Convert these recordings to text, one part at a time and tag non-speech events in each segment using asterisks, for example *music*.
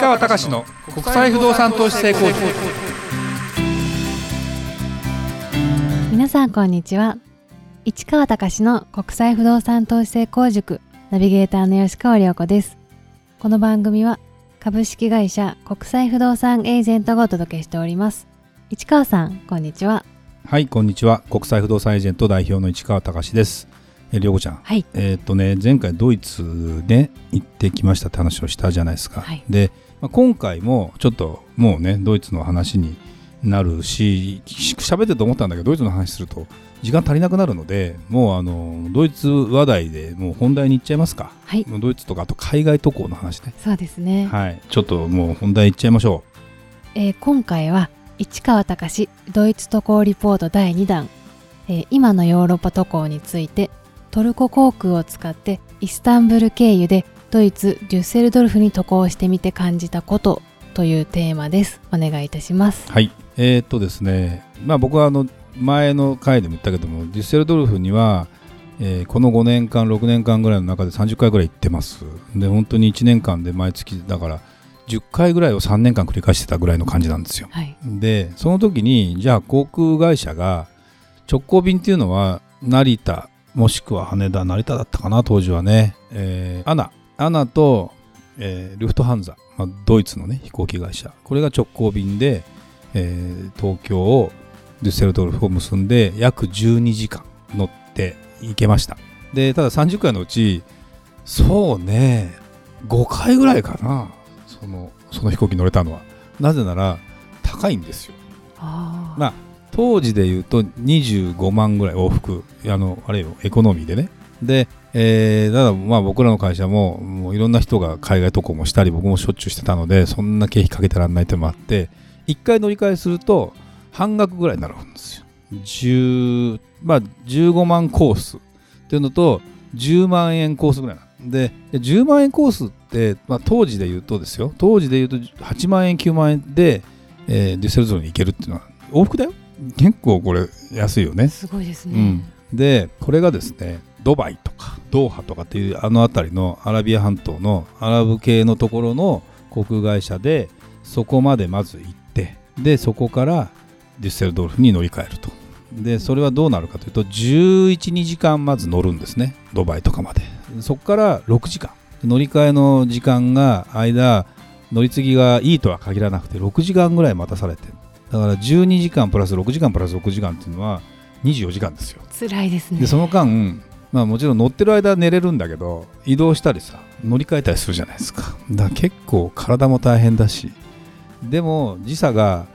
川隆の国際不動産投資成功塾。皆さんこんにちは。市川隆の国際不動産投資成功塾。ナビゲーターの吉川良子です。この番組は株式会社国際不動産エージェントがお届けしております。市川さんこんにちは。はいこんにちは。国際不動産エージェント代表の市川隆です。えりょうこちゃん。はい。えーっとね前回ドイツね行ってきましたって話をしたじゃないですか、はい。で、まあ、今回もちょっともうねドイツの話になるし喋ってると思ったんだけどドイツの話すると時間足りなくなるのでもうあのドイツ話題でもう本題に行っちゃいますか。はい。ドイツとかあと海外渡航の話ね。そうですね、はい。ちょっともう本題行っちゃいましょえー今回は市川隆ドイツ渡航リポート第2弾、えー今のヨーロッパ渡航についてトルコ航空を使ってイスタンブル経由でドイツデュッセルドルフに渡航してみて感じたことというテーマです。お願いいたします。うはい。えーっとですね。まあ僕はあの前の回でも言ったけどもデュッセルドルフにはえーこの5年間6年間ぐらいの中で30回ぐらい行ってます。で本当に1年間で毎月だから10回ぐらいを3年間繰り返してたぐらいの感じなんですよ。はい。でその時にじゃあ航空会社が直行便っていうのは成田もしくは羽田成田だったかな当時はね、えーアナアナと、えールフトハンザ、まあ、ドイツのね飛行機会社。これが直行便で、えー東京をデュッセルドルフを結んで約12時間乗って行けました。でただ30回のうちそうね5回ぐらいかなそのその飛行機乗れたのは。なぜなら高いんですよ。あー。まあ当時で言うと25万ぐらい往復あのあれよエコノミーでねで、えーただまあ僕らの会社ももういろんな人が海外渡航もしたり僕もしょっちゅうしてたのでそんな経費かけてらんないってのもあって1回乗り換えすると半額ぐらいになるんですよ。10まあ15万コース。っていうのと10万円コースぐらいな。んでで10万円コースって、まあ、当時で言うとですよ。当時で言うと8万円9万円で、えーデュッセルドルフに行けるっていうのは往復だよ。結構これ安いよね、すごいですね、うん、でこれがですねドバイとかドーハとかっていうあの辺りのアラビア半島のアラブ系のところの航空会社でそこまでまず行ってでそこからデュッセルドルフに乗り換えると。でそれはどうなるかというと1112時間まず乗るんですね。ドバイとかまで。そこから6時間。乗り換えの時間が間乗り継ぎがいいとは限らなくて6時間ぐらい待たされてる。だから12時間プラス6時間プラス6時間っていうのは24時間ですよ。辛いですね。でその間まあもちろん乗ってる間寝れるんだけど移動したりさ乗り換えたりするじゃないですか。だから結構体も大変だし。でも時差が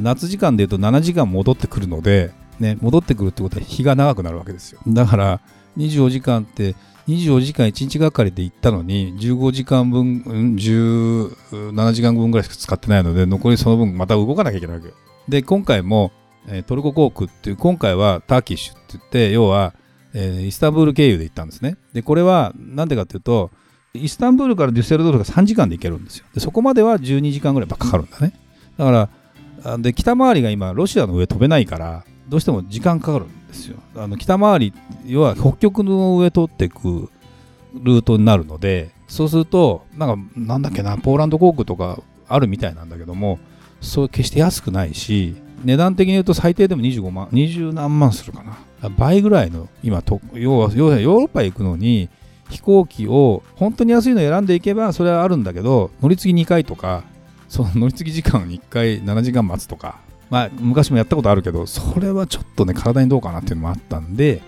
夏時間でいうと7時間戻ってくるので、ね、戻ってくるってことは日が長くなるわけですよ。だから24時間って24時間1日がかりで行ったのに15時間分17時間分ぐらいしか使ってないので残りその分また動かなきゃいけないわけで今回も、トルコ航空っていう今回はターキッシュって言って要はえーイスタンブール経由で行ったんですね。で、これはなんでかっていうと、イスタンブールからデュッセルドルフが3時間で行けるんですよ。で、そこまでは12時間ぐらいかかるんだね。だから、で、北回りが今、ロシアの上飛べないから、どうしても時間かかるんですよ。あの北回り、要は北極の上通っていくルートになるので、そうすると、なんか、なんだっけな、ポーランド航空とかあるみたいなんだけども、そう決して安くないし、値段的に言うと最低でも25万、20何万するかな。倍ぐらいの、今と、要は、要はヨーロッパへ行くのに、飛行機を本当に安いのを選んでいけばそれはあるんだけど乗り継ぎ2回とかその乗り継ぎ時間1回7時間待つとかまあ昔もやったことあるけどそれはちょっとね体にどうかなっていうのもあったんで、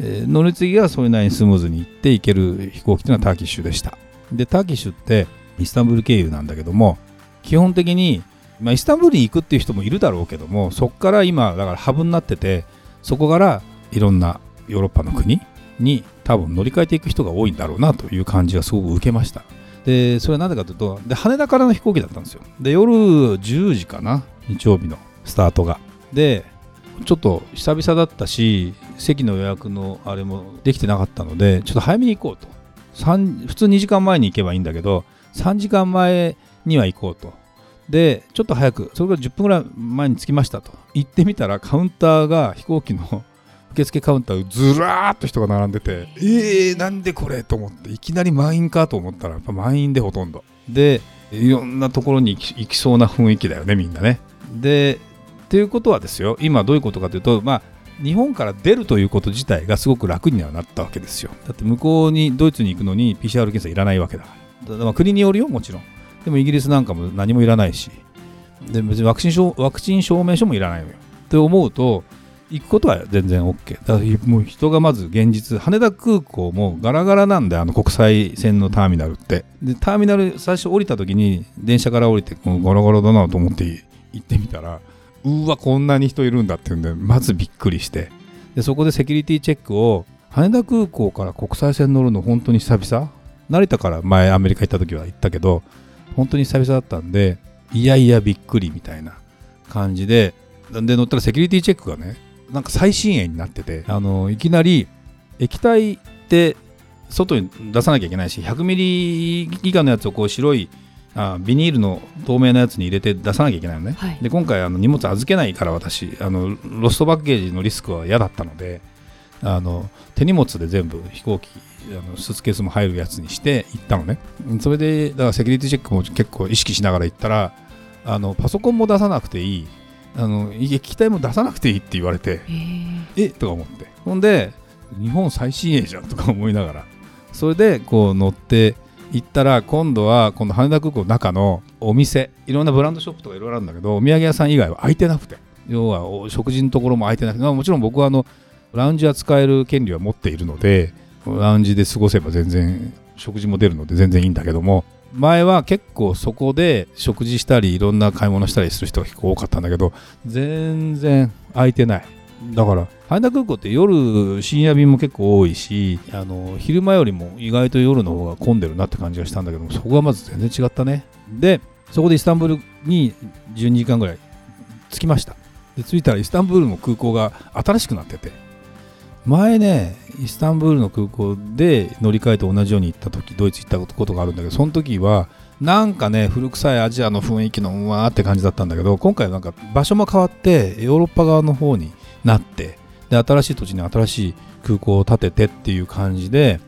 えー乗り継ぎがそれなりにスムーズに行って行ける飛行機というのはターキッシュでした。でターキッシュってイスタンブール経由なんだけども基本的に、まあ、イスタンブールに行くっていう人もいるだろうけどもそこから今だからハブになっててそこからいろんなヨーロッパの国に多分乗り換えていく人が多いんだろうなという感じがすごく受けました。でそれはなぜかというとで羽田からの飛行機だったんですよ。で夜10時かな日曜日のスタートが。でちょっと久々だったし席の予約のあれもできてなかったのでちょっと早めに行こうと。普通2時間前に行けばいいんだけど3時間前には行こうと。でちょっと早くそれから10分ぐらい前に着きましたと。行ってみたらカウンターが飛行機の受付カウンターずらーっと人が並んでてえー、なんでこれと思っていきなり満員かと思ったらやっぱ満員でほとんどでいろんなところに行きそうな雰囲気だよねみんなね。でっていうことはですよ今どういうことかというとまあ日本から出るということ自体がすごく楽にはなったわけですよ。だって向こうにドイツに行くのに PCR 検査いらないわけだから。国によるよもちろん。でもイギリスなんかも何もいらないしで別にワクチン証ワクチン証明書もいらないのよ。って思うと行くことは全然 OK だからもう人がまず現実羽田空港もガラガラなんであの国際線のターミナルって。でターミナル最初降りた時に電車から降りてもうゴロゴロだなと思って行ってみたらうわこんなに人いるんだっていうんでまずびっくりして。でそこでセキュリティチェックを羽田空港から国際線乗るの本当に久々？成田から前アメリカ行った時は行ったけど本当に久々だったんでいやいやびっくりみたいな感じでで乗ったらセキュリティチェックがねなんか最新鋭になっててあのいきなり液体って外に出さなきゃいけないし100ミリ以下のやつをこう白いあビニールの透明なやつに入れて出さなきゃいけないのね、はい。で今回あの荷物預けないから私あのロストバッゲージのリスクは嫌だったのであの手荷物で全部飛行機あのスーツケースも入るやつにして行ったのね。それでだからセキュリティチェックも結構意識しながら行ったらあのパソコンも出さなくていいあの液体も出さなくていいって言われてえ？とか思って。ほんで日本最新鋭じゃんとか思いながら。それでこう乗って行ったら今度は今度羽田空港の中のお店。いろんなブランドショップとかいろいろあるんだけどお土産屋さん以外は開いてなくて。要はお食事のところも開いてなくて、まあ、もちろん僕はあのラウンジは使える権利は持っているのでラウンジで過ごせば全然食事も出るので全然いいんだけども前は結構そこで食事したりいろんな買い物したりする人が結構多かったんだけど全然空いてない。だから羽田空港って夜深夜便も結構多いしあの昼間よりも意外と夜の方が混んでるなって感じがしたんだけどそこがまず全然違ったね。でそこでイスタンブールに12時間ぐらい着きました。で着いたらイスタンブールの空港が新しくなってて前ねイスタンブールの空港で乗り換えて同じように行った時ドイツ行ったことがあるんだけどその時はなんかね古臭いアジアの雰囲気のうわーって感じだったんだけど今回はなんか場所も変わってヨーロッパ側の方になってで新しい土地に新しい空港を建ててっていう感じで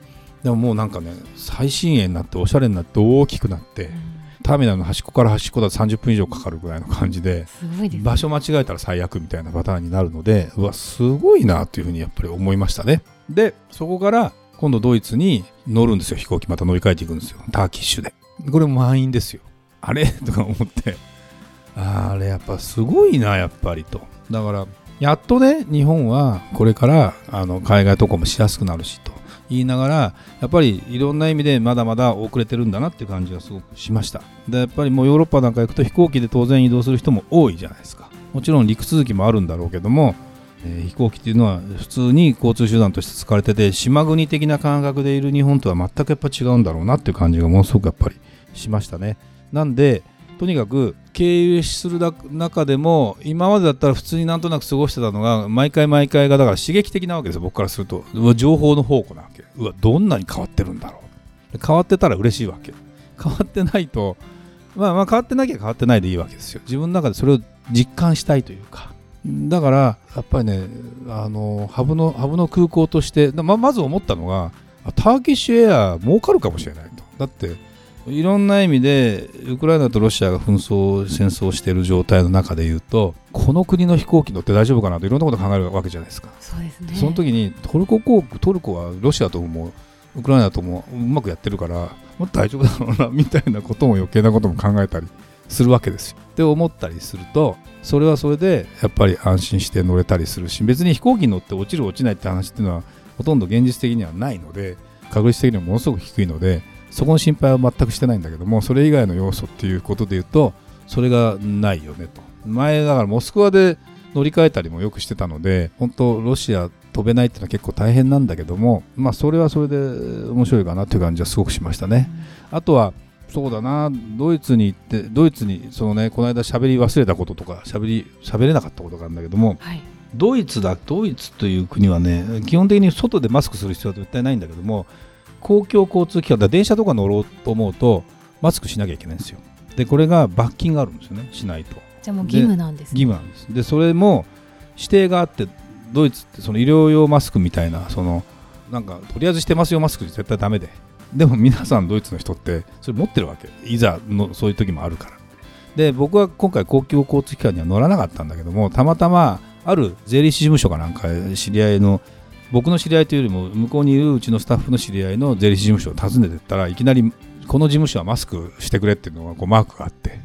でももうなんかね最新鋭になっておしゃれになって大きくなってターミナルの端っこから端っこだと30分以上かかるぐらいの感じでね。場所間違えたら最悪みたいなパターンになるのでうわすごいなというふうにやっぱり思いましたね。でそこから今度ドイツに乗るんですよ飛行機また乗り換えていくんですよ。ターキッシュで。これも満員ですよ。あれ？とか思って。あれやっぱすごいなやっぱりと。だからやっとね日本はこれからあの海外渡航もしやすくなるしと言いながらやっぱりいろんな意味でまだまだ遅れてるんだなって感じがすごくしました。でやっぱりもうヨーロッパなんか行くと飛行機で当然移動する人も多いじゃないですか。もちろん陸続きもあるんだろうけども、えー飛行機っていうのは普通に交通手段として使われてて島国的な感覚でいる日本とは全くやっぱ違うんだろうなっていう感じがものすごくやっぱりしましたね。なんでとにかく経由する中でも今までだったら普通になんとなく過ごしてたのが毎回毎回がだから刺激的なわけですよ。僕からすると。情報の宝庫なわけ。うわどんなに変わってるんだろう。変わってたら嬉しいわけ。変わってないとまあまあ変わってなきゃ変わってないでいいわけですよ。自分の中でそれを実感したいというか。だからやっぱりねあのハブのハブの空港としてままず思ったのがターキッシュエア儲かるかもしれないと。だっていろんな意味でウクライナとロシアが紛争戦争している状態の中で言うとこの国の飛行機乗って大丈夫かなといろんなこと考えるわけじゃないですかそうですねその時にトルコ航空トルコはロシアともウクライナともうまくやってるからもう大丈夫だろうなみたいなことも余計なことも考えたりするわけですよ。って思ったりするとそれはそれでやっぱり安心して乗れたりするし別に飛行機に乗って落ちる落ちないって話っていうのはほとんど現実的にはないので確率的にはものすごく低いのでそこの心配は全くしてないんだけどもそれ以外の要素っていうことで言うとそれがないよねと前だからモスクワで乗り換えたりもよくしてたので本当ロシア飛べないっていうのは結構大変なんだけどもまあそれはそれで面白いかなっていう感じはすごくしましたね。あとはそうだなドイツに行ってドイツにそのねこの間喋り忘れたこととか喋り喋れなかったことがあるんだけどもはいドイツだドイツという国はね基本的に外でマスクする必要は絶対ないんだけども公共交通機関だ電車とか乗ろうと思うとマスクしなきゃいけないんですよ。でこれが罰金があるんですよね。しないと。じゃあもう義務なんですね。義務なんです。でそれも指定があってドイツってその医療用マスクみたいなそのなんかとりあえずしてますよマスク絶対ダメで。でも皆さんドイツの人ってそれ持ってるわけ。いざのそういう時もあるから。で僕は今回公共交通機関には乗らなかったんだけどもたまたまある税理士事務所かなんか知り合いの僕の知り合いというよりも向こうにいるうちのスタッフの知り合いの税理士事務所を訪ねてったらいきなりこの事務所はマスクしてくれっていうのがこうマークがあって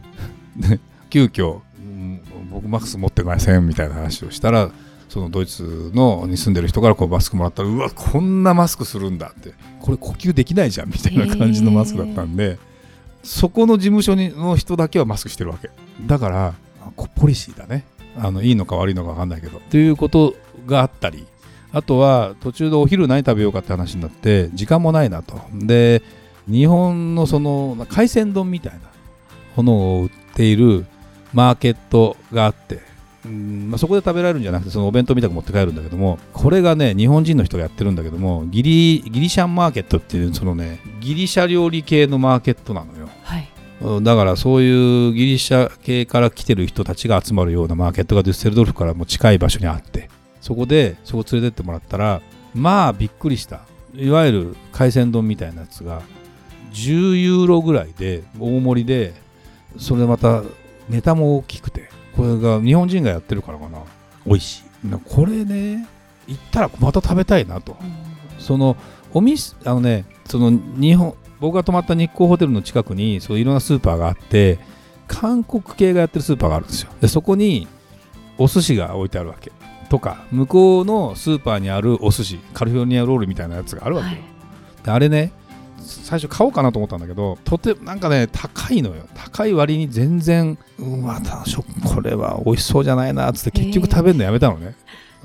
*laughs* 急遽、うん僕マスク持ってませんみたいな話をしたらそのドイツのに住んでる人からこうマスクもらったらうわこんなマスクするんだって。これ呼吸できないじゃんみたいな感じのマスクだったんで、*laughs* そこの事務所にの人だけはマスクしてるわけ。だからポリシーだね。あのいいのか悪いのか分かんないけど。ということがあったりあとは途中でお昼何食べようかって話になって時間もないなと。で日本のその海鮮丼みたいなものを売っているマーケットがあってうんまあ、そこで食べられるんじゃなくてそのお弁当みたく持って帰るんだけどもこれがね日本人の人がやってるんだけどもギリギリシャンマーケットっていうそのねギリシャ料理系のマーケットなのよ。はい。うんだからそういうギリシャ系から来てる人たちが集まるようなマーケットがデュッセルドルフからも近い場所にあってそこでそこ連れてってもらったらまあびっくりした。いわゆる海鮮丼みたいなやつが10ユーロぐらいで大盛りでそれでまたネタも大きくてこれが日本人がやってるからかな。美味しい。なこれね行ったらまた食べたいなと。そのお店あのねその日本僕が泊まった日光ホテルの近くにそういろんなスーパーがあって韓国系がやってるスーパーがあるんですよ。でそこにお寿司が置いてあるわけとか向こうのスーパーにあるお寿司カリフォルニアロールみたいなやつがあるわけよ、はい。であれね最初買おうかなと思ったんだけどとてなんかね高いのよ。高い割に全然うわたしょこれは美味しそうじゃないなっつって結局食べるのやめたのね、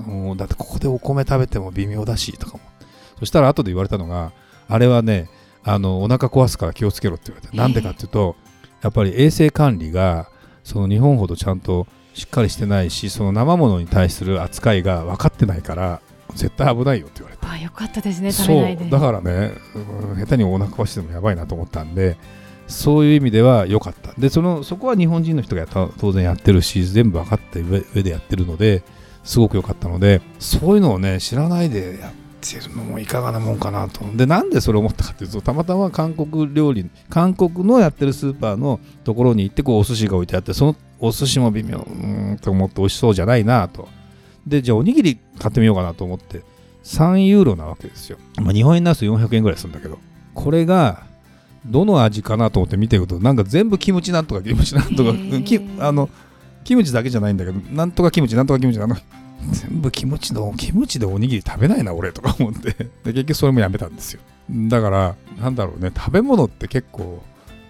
うんだってここでお米食べても微妙だしとかも。そしたら後で言われたのがあれはねあのお腹壊すから気をつけろって言われて。なんでかっていうとやっぱり衛生管理がその日本ほどちゃんとしっかりしてないしその生ものに対する扱いが分かってないから絶対危ないよって言われて。あよかったですね食そうだからね、うん下手にお腹壊してもやばいなと思ったんでそういう意味では良かった。でそのそこは日本人の人がやった当然やってるし全部分かった上上でやってるのですごく良かったのでそういうのをね知らないでやってるのもいかがなもんかなと。でなんでそれを思ったかっていうとたまたま韓国料理韓国のやってるスーパーのところに行ってこうお寿司が置いてあってそのお寿司も微妙。うーんと思って美味しそうじゃないなと。でじゃあおにぎり買ってみようかなと思って。3ユーロなわけですよ、まあ、日本円になると400円ぐらいするんだけど。これがどの味かなと思って見ていくとなんか全部キムチなんとかキムチなんとかあのキムチだけじゃないんだけどなんとかキムチなんとかキムチなの。全部キムチのキムチでおにぎり食べないな俺とか思って。で結局それもやめたんですよ。だからなんだろうね食べ物って結構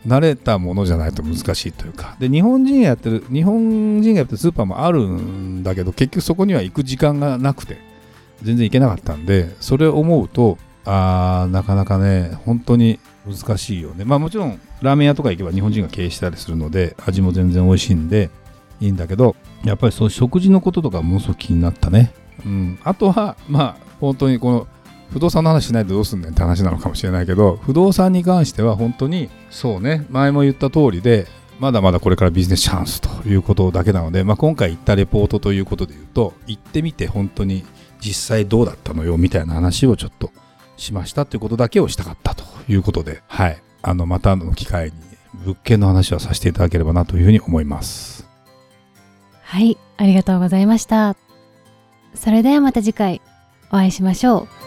慣れたものじゃないと難しいというか。で日本人がやってる日本人がやってるスーパーもあるんだけど結局そこには行く時間がなくて全然行けなかったんでそれを思うとあーなかなかね本当に難しいよね。まあもちろんラーメン屋とか行けば日本人が経営したりするので味も全然美味しいんでいいんだけどやっぱりそう食事のこととかものすごく気になったね、うん、あとはまあ本当にこの不動産の話しないでどうすんねんって話なのかもしれないけど不動産に関しては本当にそうね前も言った通りでまだまだこれからビジネスチャンスということだけなので、まあ、今回行ったレポートということで言うと行ってみて本当に実際どうだったのよみたいな話をちょっとしましたということだけをしたかったということで、はい、あのまたの機会に物件の話はさせていただければなというふうに思います。はいありがとうございました。それではまた次回お会いしましょう。